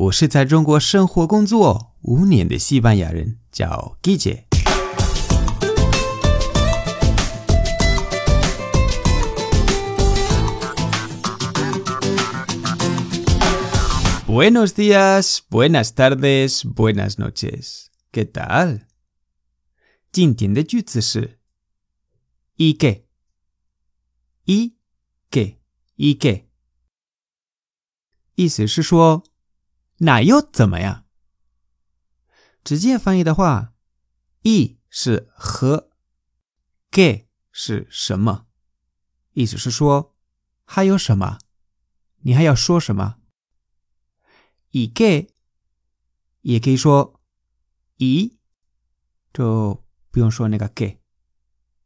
我是在中国生活工作五年的西班牙人，叫 Guille。Buenos días, buenas tardes, buenas noches. ¿Qué tal? 今天的句子是 ¿y qué? ¿y qué? ¿y qué? 意思是说，那又怎么样？直接翻译的话，e 是和，gay 是什么？意思是说，还有什么？你还要说什么以 gay 也可以说以就不用说那个 gay，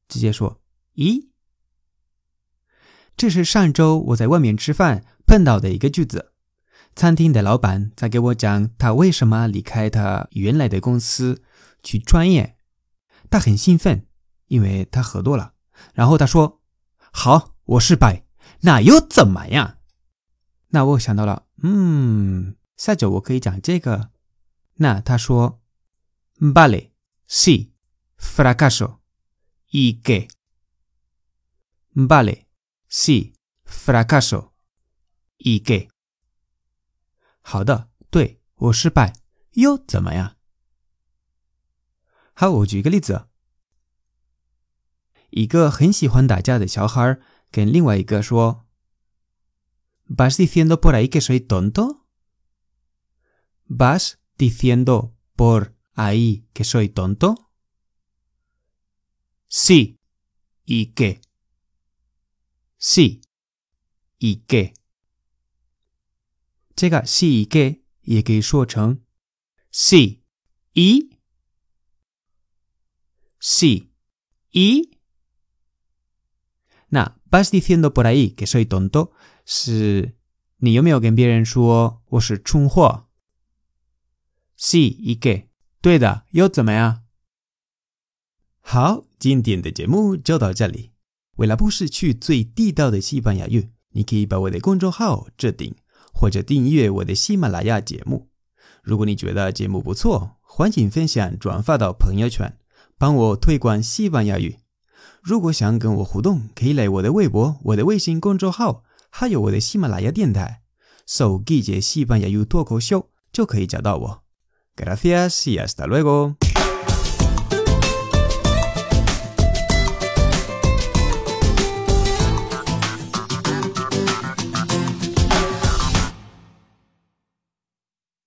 直接说以。这是上周我在外面吃饭碰到的一个句子。餐厅的老板在给我讲他为什么离开他原来的公司去创业，他很兴奋，因为他喝多了。然后他说：“好，我失败，那又怎么样？”那我想到了，嗯，下周我可以讲这个。那他说：“Vale, sí, fracaso, y qué? Vale, sí, fracaso, y qué?” 好的，对我失败又怎么样？好，我举一个例子：一个很喜欢打架的小孩跟另外一个说：“¿Vas diciendo por ahí que soy tonto? ¿Vas diciendo por ahí que soy tonto? Sí, ¿y qué? Sí, ¿y qué?” 这个 “sí que” 也可以说成 “sí y sí y”。那 “vas diciendo por ahí que soy tonto” 是你有没有跟别人说我是蠢货？“sí y que” 对的，又怎么样？好，今天的节目就到这里。为了不失去最地道的西班牙语，你可以把我的公众号置顶。或者订阅我的喜马拉雅节目。如果你觉得节目不错，欢迎分享转发到朋友圈，帮我推广西班牙语。如果想跟我互动，可以来我的微博、我的微信公众号，还有我的喜马拉雅电台，搜“季节西班牙语脱口秀”就可以找到我。Gracias y hasta luego。